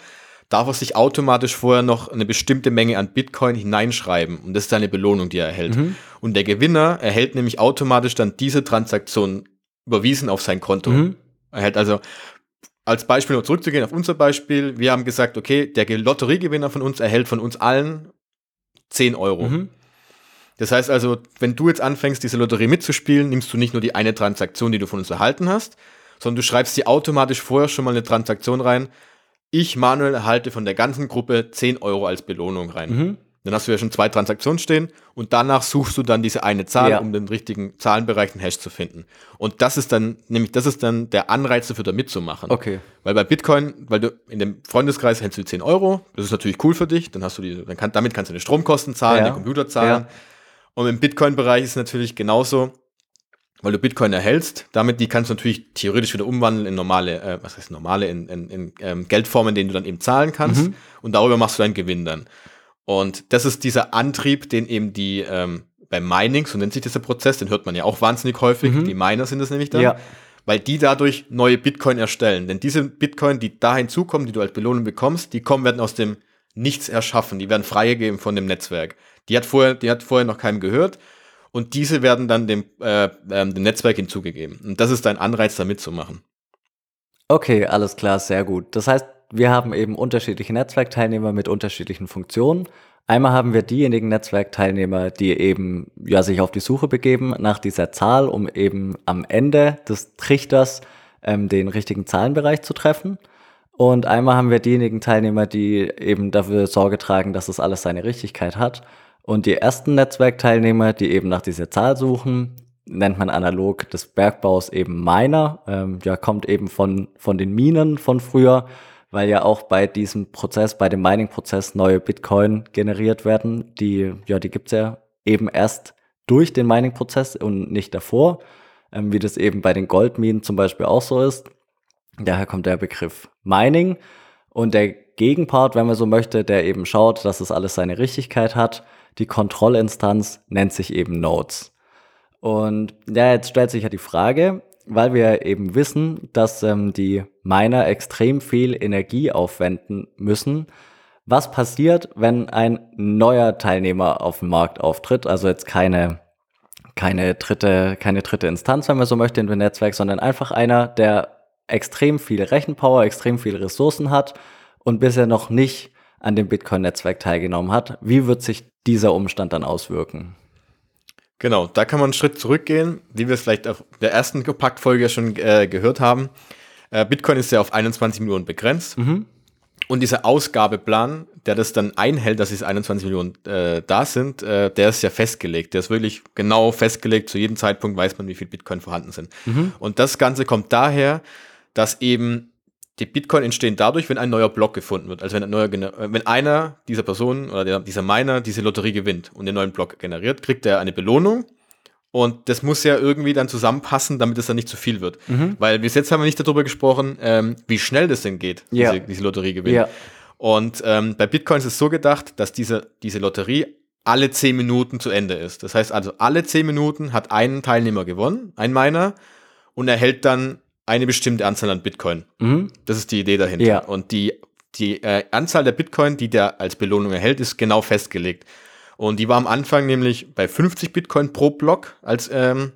darf er sich automatisch vorher noch eine bestimmte Menge an Bitcoin hineinschreiben. Und das ist eine Belohnung, die er erhält. Mhm. Und der Gewinner erhält nämlich automatisch dann diese Transaktion überwiesen auf sein Konto. Mhm. Er erhält also, als Beispiel noch zurückzugehen auf unser Beispiel, wir haben gesagt, okay, der Ge- Lotteriegewinner von uns erhält von uns allen 10 Euro. Mhm. Das heißt also, wenn du jetzt anfängst, diese Lotterie mitzuspielen, nimmst du nicht nur die eine Transaktion, die du von uns erhalten hast, sondern du schreibst dir automatisch vorher schon mal eine Transaktion rein. Ich, Manuel, erhalte von der ganzen Gruppe 10 Euro als Belohnung rein. Mhm. Dann hast du ja schon zwei Transaktionen stehen und danach suchst du dann diese eine Zahl, Ja. um den richtigen Zahlenbereich, den Hash zu finden. Und das ist dann, nämlich das ist dann der Anreiz dafür, da mitzumachen. Okay. Weil bei Bitcoin, weil du in dem Freundeskreis hältst du die 10 Euro, das ist natürlich cool für dich, dann hast du die, dann kann, damit kannst du deine Stromkosten zahlen, Ja. die Computer zahlen. Ja. Und im Bitcoin-Bereich ist es natürlich genauso, weil du Bitcoin erhältst. Damit die kannst du natürlich theoretisch wieder umwandeln in normale, äh, was heißt normale, in, in, in ähm, Geldformen, denen du dann eben zahlen kannst. Mhm. Und darüber machst du deinen Gewinn dann. Und das ist dieser Antrieb, den eben die ähm, beim Mining, so nennt sich dieser Prozess, den hört man ja auch wahnsinnig häufig. Mhm. Die Miner sind das nämlich dann. Ja. Weil die dadurch neue Bitcoin erstellen. Denn diese Bitcoin, die da hinzukommen, die du als Belohnung bekommst, die kommen, werden aus dem Nichts erschaffen. Die werden freigegeben von dem Netzwerk. Die hat vorher, die hat vorher noch keinem gehört und diese werden dann dem, äh, äh, dem Netzwerk hinzugegeben. Und das ist dein Anreiz, da mitzumachen. Okay, alles klar, sehr gut. Das heißt, wir haben eben unterschiedliche Netzwerkteilnehmer mit unterschiedlichen Funktionen. Einmal haben wir diejenigen Netzwerkteilnehmer, die eben ja sich auf die Suche begeben nach dieser Zahl, um eben am Ende des Trichters ähm, den richtigen Zahlenbereich zu treffen. Und einmal haben wir diejenigen Teilnehmer, die eben dafür Sorge tragen, dass das alles seine Richtigkeit hat. Und die ersten Netzwerkteilnehmer, die eben nach dieser Zahl suchen, nennt man analog des Bergbaus eben Miner. Ähm, ja, kommt eben von, von den Minen von früher, weil ja auch bei diesem Prozess, bei dem Mining-Prozess neue Bitcoin generiert werden. Die, ja, die gibt's ja eben erst durch den Mining-Prozess und nicht davor, ähm, wie das eben bei den Goldminen zum Beispiel auch so ist. Daher kommt der Begriff Mining. Und der Gegenpart, wenn man so möchte, der eben schaut, dass es alles seine Richtigkeit hat, die Kontrollinstanz nennt sich eben Nodes. Und ja, jetzt stellt sich ja die Frage, weil wir eben wissen, dass ähm, die Miner extrem viel Energie aufwenden müssen. Was passiert, wenn ein neuer Teilnehmer auf dem Markt auftritt? Also jetzt keine, keine dritte, keine dritte Instanz, wenn man so möchte, in dem Netzwerk, sondern einfach einer, der extrem viel Rechenpower, extrem viele Ressourcen hat und bisher noch nicht an dem Bitcoin-Netzwerk teilgenommen hat. Wie wird sich dieser Umstand dann auswirken? Genau, da kann man einen Schritt zurückgehen, wie wir es vielleicht auf der ersten Kompakt-Folge schon äh, gehört haben. Äh, Bitcoin ist ja auf 21 Millionen begrenzt. Mhm. Und dieser Ausgabeplan, der das dann einhält, dass es 21 Millionen äh, da sind, äh, der ist ja festgelegt. Der ist wirklich genau festgelegt. Zu jedem Zeitpunkt weiß man, wie viel Bitcoin vorhanden sind. Mhm. Und das Ganze kommt daher, dass eben die Bitcoin entstehen dadurch, wenn ein neuer Block gefunden wird. Also wenn, ein neuer, äh, wenn einer dieser Personen oder der, dieser Miner diese Lotterie gewinnt und den neuen Block generiert, kriegt er eine Belohnung. Und das muss ja irgendwie dann zusammenpassen, damit es dann nicht zu viel wird. Mhm. Weil bis jetzt haben wir nicht darüber gesprochen, ähm, wie schnell das denn geht, ja. diese, diese Lotteriegewinn. Ja. Und ähm, bei Bitcoin ist es so gedacht, dass diese, diese Lotterie alle zehn Minuten zu Ende ist. Das heißt also, alle zehn Minuten hat ein Teilnehmer gewonnen, ein Miner, und erhält dann eine bestimmte Anzahl an Bitcoin. Mhm. Das ist die Idee dahinter. Ja. Und die, die äh, Anzahl der Bitcoin, die der als Belohnung erhält, ist genau festgelegt. Und die war am Anfang nämlich bei 50 Bitcoin pro Block als, ähm,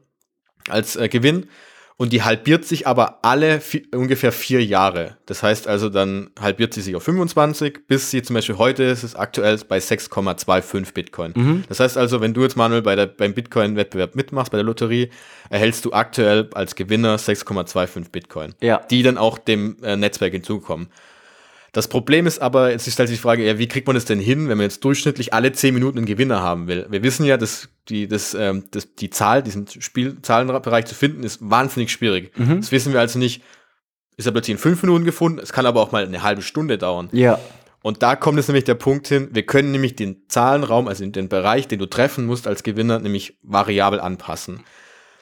als äh, Gewinn und die halbiert sich aber alle vier, ungefähr vier Jahre. Das heißt also, dann halbiert sie sich auf 25, bis sie zum Beispiel heute ist es aktuell bei 6,25 Bitcoin. Mhm. Das heißt also, wenn du jetzt Manuel bei der, beim Bitcoin-Wettbewerb mitmachst, bei der Lotterie, erhältst du aktuell als Gewinner 6,25 Bitcoin, ja. die dann auch dem äh, Netzwerk hinzukommen. Das Problem ist aber, jetzt stellt sich die Frage, ja, wie kriegt man das denn hin, wenn man jetzt durchschnittlich alle 10 Minuten einen Gewinner haben will? Wir wissen ja, dass die, das, ähm, das, die Zahl, diesen Spielzahlenbereich zu finden, ist wahnsinnig schwierig. Mhm. Das wissen wir also nicht, ist er plötzlich in 5 Minuten gefunden, es kann aber auch mal eine halbe Stunde dauern. Ja. Und da kommt es nämlich der Punkt hin, wir können nämlich den Zahlenraum, also den Bereich, den du treffen musst als Gewinner, nämlich variabel anpassen.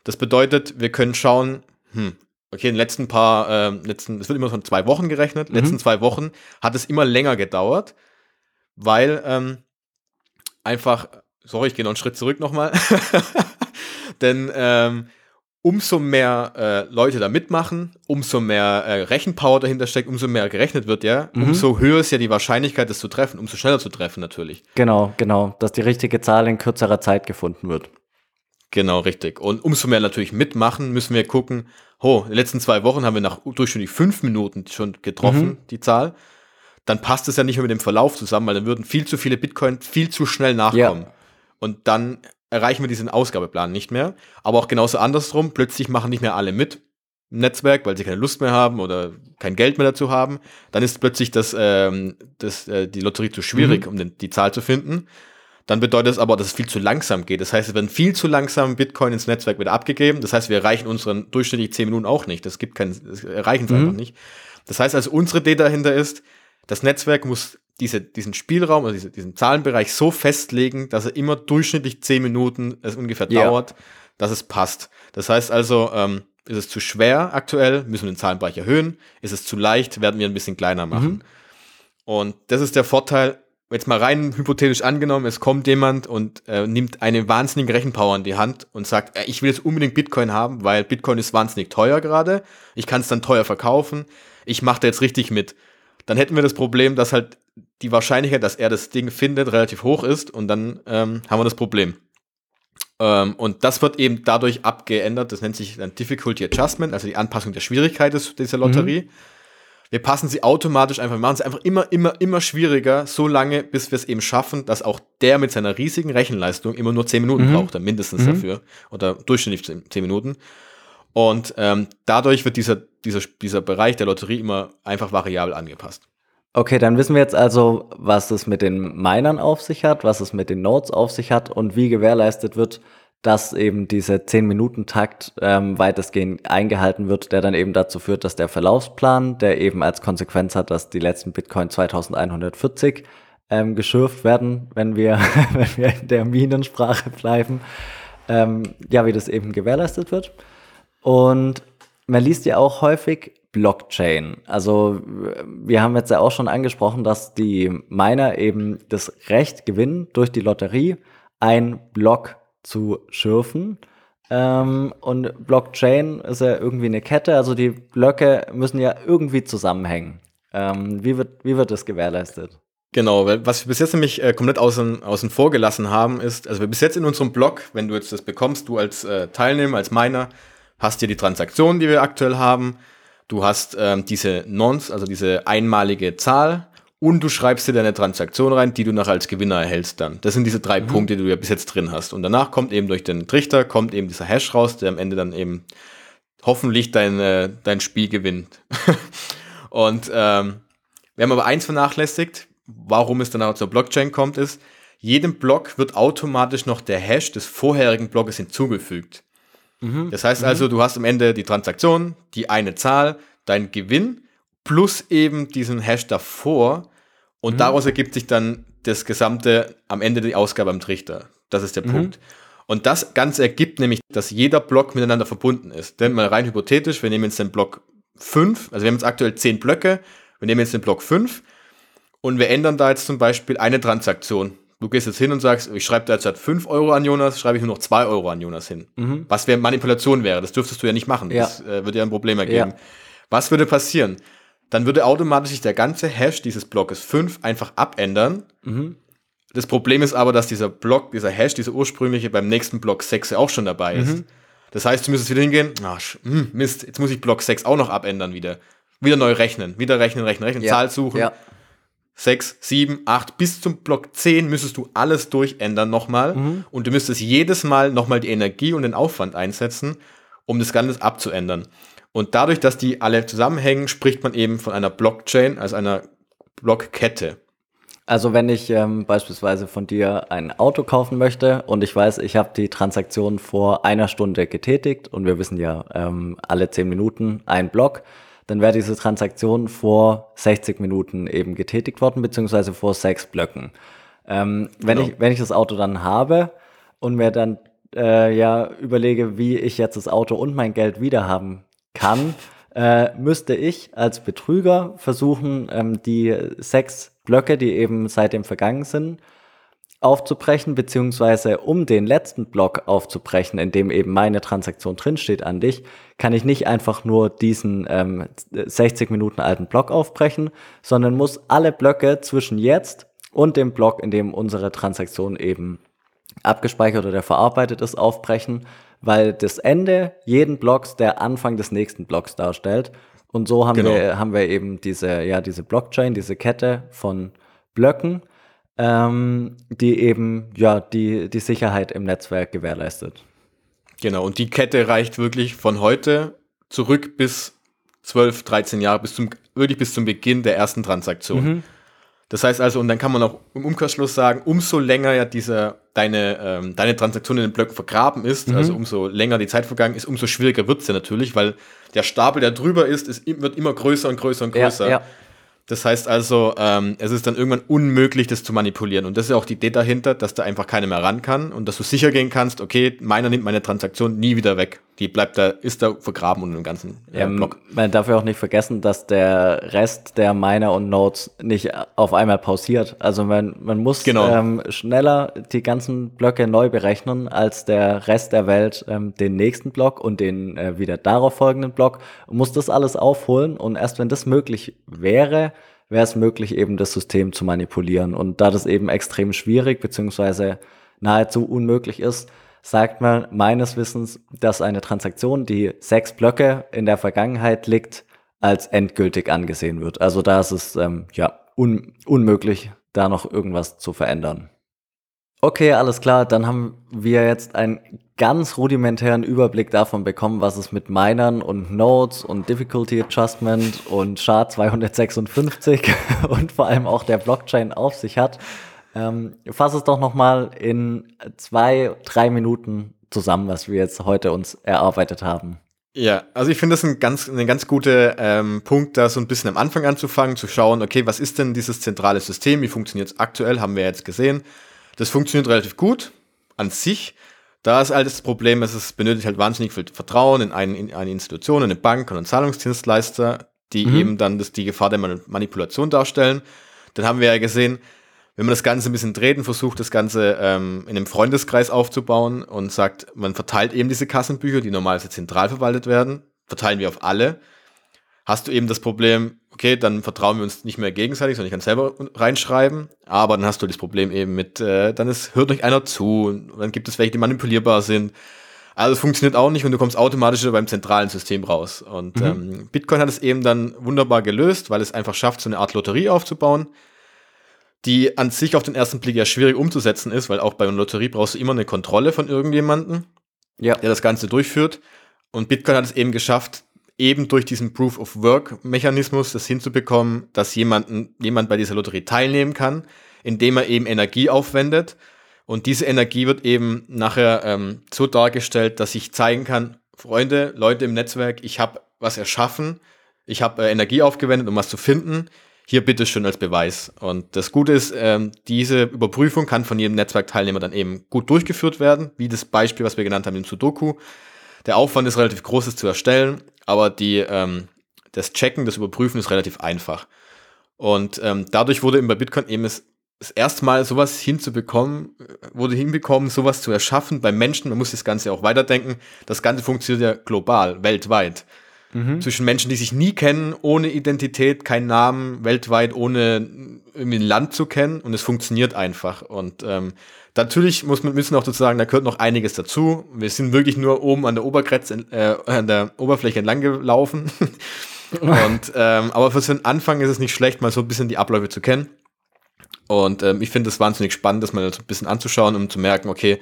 Das bedeutet, wir können schauen, hm, okay, in den letzten paar, äh, letzten, es wird immer von zwei Wochen gerechnet, mhm. letzten zwei Wochen hat es immer länger gedauert, weil ähm, einfach, sorry, ich gehe noch einen Schritt zurück nochmal, denn ähm, umso mehr äh, Leute da mitmachen, umso mehr äh, Rechenpower dahinter steckt, umso mehr gerechnet wird, ja, mhm. umso höher ist ja die Wahrscheinlichkeit, das zu treffen, umso schneller zu treffen natürlich. Genau, genau, dass die richtige Zahl in kürzerer Zeit gefunden wird. Genau, richtig. Und umso mehr natürlich mitmachen, müssen wir gucken, oh, in den letzten zwei Wochen haben wir nach durchschnittlich fünf Minuten schon getroffen, mhm. die Zahl. Dann passt es ja nicht mehr mit dem Verlauf zusammen, weil dann würden viel zu viele Bitcoin viel zu schnell nachkommen. Ja. Und dann erreichen wir diesen Ausgabeplan nicht mehr. Aber auch genauso andersrum, plötzlich machen nicht mehr alle mit im Netzwerk, weil sie keine Lust mehr haben oder kein Geld mehr dazu haben. Dann ist plötzlich das, ähm, das, äh, die Lotterie zu schwierig, mhm. um den, die Zahl zu finden dann bedeutet es aber, dass es viel zu langsam geht. Das heißt, es werden viel zu langsam Bitcoin ins Netzwerk wieder abgegeben. Das heißt, wir erreichen unseren durchschnittlich 10 Minuten auch nicht. Das gibt kein, das erreichen es mhm. einfach nicht. Das heißt also, unsere Idee dahinter ist, das Netzwerk muss diese, diesen Spielraum, also diese, diesen Zahlenbereich so festlegen, dass er immer durchschnittlich 10 Minuten es ungefähr Ja. dauert, dass es passt. Das heißt also, ähm, ist es zu schwer aktuell, müssen wir den Zahlenbereich erhöhen. Ist es zu leicht, werden wir ein bisschen kleiner machen. Und das ist der Vorteil, jetzt mal rein hypothetisch angenommen, es kommt jemand und äh, nimmt eine wahnsinnige Rechenpower in die Hand und sagt, äh, ich will jetzt unbedingt Bitcoin haben, weil Bitcoin ist wahnsinnig teuer gerade. Ich kann es dann teuer verkaufen. Ich mache da jetzt richtig mit. Dann hätten wir das Problem, dass halt die Wahrscheinlichkeit, dass er das Ding findet, relativ hoch ist und dann ähm, haben wir das Problem. Ähm, und das wird eben dadurch abgeändert. Das nennt sich dann Difficulty Adjustment, also die Anpassung der Schwierigkeit des, dieser Lotterie. Wir passen sie automatisch einfach, wir machen sie einfach immer, immer, immer schwieriger, so lange, bis wir es eben schaffen, dass auch der mit seiner riesigen Rechenleistung immer nur 10 Minuten Mhm. braucht, er mindestens Mhm. dafür. Oder durchschnittlich 10, 10 Minuten. Und ähm, dadurch wird dieser, dieser, dieser Bereich der Lotterie immer einfach variabel angepasst. Okay, dann wissen wir jetzt also, was es mit den Minern auf sich hat, was es mit den Nodes auf sich hat und wie gewährleistet wird, dass eben dieser 10-Minuten-Takt ähm, weitestgehend eingehalten wird, der dann eben dazu führt, dass der Verlaufsplan, der eben als Konsequenz hat, dass die letzten Bitcoin 2140 ähm, geschürft werden, wenn wir, wenn wir in der Minensprache bleiben, ähm, ja, wie das eben gewährleistet wird. Und man liest ja auch häufig Blockchain. Also wir haben jetzt ja auch schon angesprochen, dass die Miner eben das Recht gewinnen, durch die Lotterie ein Block zu schürfen. Ähm, und Blockchain ist ja irgendwie eine Kette, also die Blöcke müssen ja irgendwie zusammenhängen. Ähm, wie, wird, wie wird das gewährleistet? Genau, was wir bis jetzt nämlich äh, komplett außen, außen vor gelassen haben, ist, also wir bis jetzt in unserem Blog, wenn du jetzt das bekommst, du als äh, Teilnehmer, als Miner, hast hier die Transaktionen, die wir aktuell haben. Du hast ähm, diese Nonce, also diese einmalige Zahl, und du schreibst dir deine Transaktion rein, die du nachher als Gewinner erhältst dann. Das sind diese drei Punkte, die du ja bis jetzt drin hast. Und danach kommt eben durch den Trichter, kommt eben dieser Hash raus, der am Ende dann eben hoffentlich dein, äh, dein Spiel gewinnt. und ähm, wir haben aber eins vernachlässigt, warum es dann auch zur Blockchain kommt, ist, jedem Block wird automatisch noch der Hash des vorherigen Blockes hinzugefügt. Das heißt also, du hast am Ende die Transaktion, die eine Zahl, dein Gewinn plus eben diesen Hash davor und daraus ergibt sich dann das gesamte, am Ende die Ausgabe am Trichter. Das ist der Punkt. Und das Ganze ergibt nämlich, dass jeder Block miteinander verbunden ist. Denn mal rein hypothetisch, wir nehmen jetzt den Block 5, also wir haben jetzt aktuell 10 Blöcke, wir nehmen jetzt den Block 5 und wir ändern da jetzt zum Beispiel eine Transaktion. Du gehst jetzt hin und sagst, ich schreibe da jetzt halt 5 Euro an Jonas, schreibe ich nur noch 2 Euro an Jonas hin. Was wäre Manipulation wäre, das dürftest du ja nicht machen. Ja. Das äh, würde ja ein Problem ergeben. Ja. Was würde passieren? Dann würde automatisch sich der ganze Hash dieses Blockes 5 einfach abändern. Das Problem ist aber, dass dieser Block, dieser Hash, dieser ursprüngliche beim nächsten Block 6 ja auch schon dabei ist. Das heißt, du müsstest wieder hingehen, ach, sch- hm, Mist, jetzt muss ich Block 6 auch noch abändern wieder. Wieder neu rechnen, wieder rechnen, rechnen, rechnen, Zahl suchen. Ja. 6, 7, 8, bis zum Block 10 müsstest du alles durchändern nochmal. Und du müsstest jedes Mal nochmal die Energie und den Aufwand einsetzen, um das Ganze abzuändern. Und dadurch, dass die alle zusammenhängen, spricht man eben von einer Blockchain, also einer Blockkette. Also wenn ich ähm, beispielsweise von dir ein Auto kaufen möchte und ich weiß, ich habe die Transaktion vor einer Stunde getätigt und wir wissen ja ähm, alle 10 Minuten ein Block, dann wäre diese Transaktion vor 60 Minuten eben getätigt worden, beziehungsweise vor sechs Blöcken. Ähm, wenn, Genau. ich, wenn ich das Auto dann habe und mir dann äh, ja überlege, wie ich jetzt das Auto und mein Geld wiederhaben kann, äh, müsste ich als Betrüger versuchen, ähm, die sechs Blöcke, die eben seitdem vergangen sind, aufzubrechen, beziehungsweise um den letzten Block aufzubrechen, in dem eben meine Transaktion drinsteht an dich, kann ich nicht einfach nur diesen ähm, 60 Minuten alten Block aufbrechen, sondern muss alle Blöcke zwischen jetzt und dem Block, in dem unsere Transaktion eben abgespeichert oder verarbeitet ist, aufbrechen, weil das Ende jeden Blocks der Anfang des nächsten Blocks darstellt. Und so haben, Genau. wir, haben wir eben diese, ja, diese Blockchain, diese Kette von Blöcken, ähm, die eben ja, die, die Sicherheit im Netzwerk gewährleistet. Genau, und die Kette reicht wirklich von heute zurück bis 12, 13 Jahre, bis zum, wirklich bis zum Beginn der ersten Transaktion. Das heißt also, und dann kann man auch im Umkehrschluss sagen, umso länger ja dieser, deine, ähm, deine Transaktion in den Blöcken vergraben ist, also umso länger die Zeit vergangen ist, umso schwieriger wird es ja natürlich, weil der Stapel, der drüber ist, ist, wird immer größer und größer und größer. Ja, ja. Das heißt also, ähm, es ist dann irgendwann unmöglich, das zu manipulieren. Und das ist ja auch die Idee dahinter, dass da einfach keiner mehr ran kann und dass du sicher gehen kannst, okay, meiner nimmt meine Transaktion nie wieder weg. Die bleibt da, ist da vergraben unter dem ganzen äh, ja, Block. Man darf ja auch nicht vergessen, dass der Rest der Miner und Nodes nicht auf einmal pausiert. Also man, man muss genau. ähm, schneller die ganzen Blöcke neu berechnen, als der Rest der Welt ähm, den nächsten Block und den äh, wieder darauf folgenden Block. Und muss das alles aufholen und erst wenn das möglich wäre, wäre es möglich, eben das System zu manipulieren. Und da das eben extrem schwierig beziehungsweise nahezu unmöglich ist, sagt man meines Wissens, dass eine Transaktion, die sechs Blöcke in der Vergangenheit liegt, als endgültig angesehen wird. Also da ist es ähm, ja un unmöglich, da noch irgendwas zu verändern. Okay, alles klar. Dann haben wir jetzt einen ganz rudimentären Überblick davon bekommen, was es mit Minern und Nodes und Difficulty Adjustment und SHA 256 und vor allem auch der Blockchain auf sich hat. Ähm, fass es doch nochmal in zwei, drei Minuten zusammen, was wir jetzt heute uns erarbeitet haben. Ja, also ich finde das ein ganz, ein ganz guter ähm, Punkt, da so ein bisschen am Anfang anzufangen, zu schauen, okay, was ist denn dieses zentrale System, wie funktioniert es aktuell, haben wir jetzt gesehen. Das funktioniert relativ gut an sich. Da ist halt das Problem, es benötigt halt wahnsinnig viel Vertrauen in, ein, in eine Institution, in eine Bank und einen Zahlungsdienstleister, die mhm. eben dann das, die Gefahr der Manipulation darstellen. Dann haben wir ja gesehen, wenn man das Ganze ein bisschen dreht und versucht, das Ganze ähm, in einem Freundeskreis aufzubauen und sagt, man verteilt eben diese Kassenbücher, die normalerweise zentral verwaltet werden, verteilen wir auf alle, hast du eben das Problem, okay, dann vertrauen wir uns nicht mehr gegenseitig, sondern ich kann selber reinschreiben. Aber dann hast du das Problem eben mit, äh, dann ist, hört euch einer zu, und dann gibt es welche, die manipulierbar sind. Also es funktioniert auch nicht und du kommst automatisch beim zentralen System raus. Und mhm. ähm, Bitcoin hat es eben dann wunderbar gelöst, weil es einfach schafft, so eine Art Lotterie aufzubauen, die an sich auf den ersten Blick ja schwierig umzusetzen ist, weil auch bei einer Lotterie brauchst du immer eine Kontrolle von irgendjemandem, ja. der das Ganze durchführt. Und Bitcoin hat es eben geschafft, eben durch diesen Proof of Work Mechanismus das hinzubekommen, dass jemanden, jemand bei dieser Lotterie teilnehmen kann, indem er eben Energie aufwendet. Und diese Energie wird eben nachher ähm, so dargestellt, dass ich zeigen kann, Freunde, Leute im Netzwerk, ich habe was erschaffen, ich habe äh, Energie aufgewendet, um was zu finden. Hier bitte schön als Beweis. Und das Gute ist, ähm, diese Überprüfung kann von jedem Netzwerkteilnehmer dann eben gut durchgeführt werden, wie das Beispiel, was wir genannt haben im Sudoku. Der Aufwand ist relativ groß, es zu erstellen, aber die, ähm, das Checken, das Überprüfen ist relativ einfach. Und ähm, dadurch wurde eben bei Bitcoin eben das, das erste Mal sowas hinzubekommen, wurde hinbekommen, sowas zu erschaffen bei Menschen. Man muss das Ganze auch weiterdenken. Das Ganze funktioniert ja global, weltweit. Mhm. Zwischen Menschen, die sich nie kennen, ohne Identität, keinen Namen, weltweit, ohne irgendwie ein Land zu kennen. Und es funktioniert einfach. Und ähm, Natürlich muss man müssen auch sozusagen, da gehört noch einiges dazu. Wir sind wirklich nur oben an der Obergrenze, äh, an der Oberfläche entlang gelaufen. und ähm, aber für den Anfang ist es nicht schlecht, mal so ein bisschen die Abläufe zu kennen. Und ähm, ich finde es wahnsinnig spannend, das mal so ein bisschen anzuschauen, um zu merken, okay,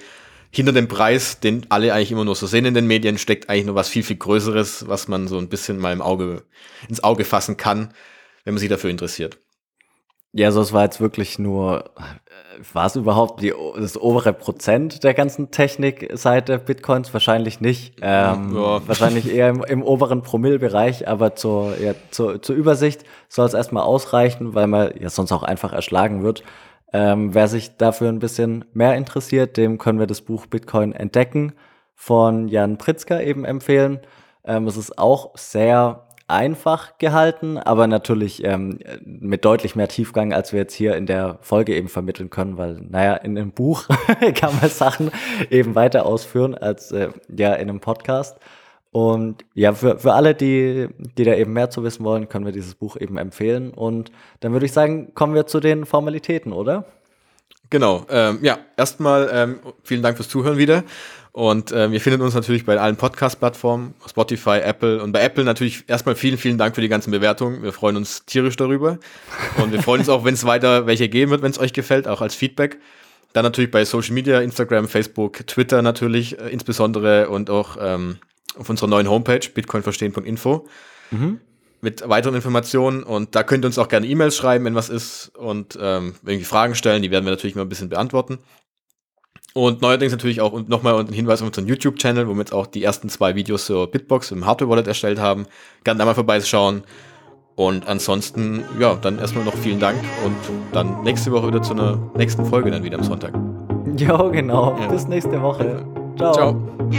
hinter dem Preis, den alle eigentlich immer nur so sehen in den Medien, steckt eigentlich noch was viel, viel Größeres, was man so ein bisschen mal im Auge, ins Auge fassen kann, wenn man sich dafür interessiert. Ja, so es war jetzt wirklich nur, war es überhaupt die, das obere Prozent der ganzen Technikseite Bitcoins? Wahrscheinlich nicht. Ähm, ja. Wahrscheinlich eher im, im oberen Promillbereich, aber zur, ja, zur, zur Übersicht soll es erstmal ausreichen, weil man ja sonst auch einfach erschlagen wird. Ähm, wer sich dafür ein bisschen mehr interessiert, dem können wir das Buch Bitcoin entdecken von Jan Pritzker eben empfehlen. Ähm, es ist auch sehr einfach gehalten, aber natürlich ähm, mit deutlich mehr Tiefgang, als wir jetzt hier in der Folge eben vermitteln können, weil, naja, in einem Buch kann man Sachen eben weiter ausführen als äh, ja in einem Podcast. Und ja, für, für alle, die, die da eben mehr zu wissen wollen, können wir dieses Buch eben empfehlen. Und dann würde ich sagen, kommen wir zu den Formalitäten, oder? Genau, ähm, ja, erstmal ähm, vielen Dank fürs Zuhören wieder. Und äh, wir finden uns natürlich bei allen Podcast-Plattformen, Spotify, Apple und bei Apple natürlich erstmal vielen, vielen Dank für die ganzen Bewertungen. Wir freuen uns tierisch darüber. Und wir freuen uns auch, wenn es weiter welche geben wird, wenn es euch gefällt, auch als Feedback. Dann natürlich bei Social Media, Instagram, Facebook, Twitter natürlich äh, insbesondere und auch ähm, auf unserer neuen Homepage bitcoinverstehen.info mhm. mit weiteren Informationen. Und da könnt ihr uns auch gerne E-Mails schreiben, wenn was ist und ähm, irgendwie Fragen stellen. Die werden wir natürlich mal ein bisschen beantworten. Und neuerdings natürlich auch nochmal ein Hinweis auf unseren YouTube-Channel, wo wir jetzt auch die ersten zwei Videos zur Bitbox im Hardware-Wallet erstellt haben. Gerne da mal vorbeischauen. Und ansonsten, ja, dann erstmal noch vielen Dank und dann nächste Woche wieder zu einer nächsten Folge dann wieder am Sonntag. Ja, genau. Ja. Bis nächste Woche. Ciao. Ciao.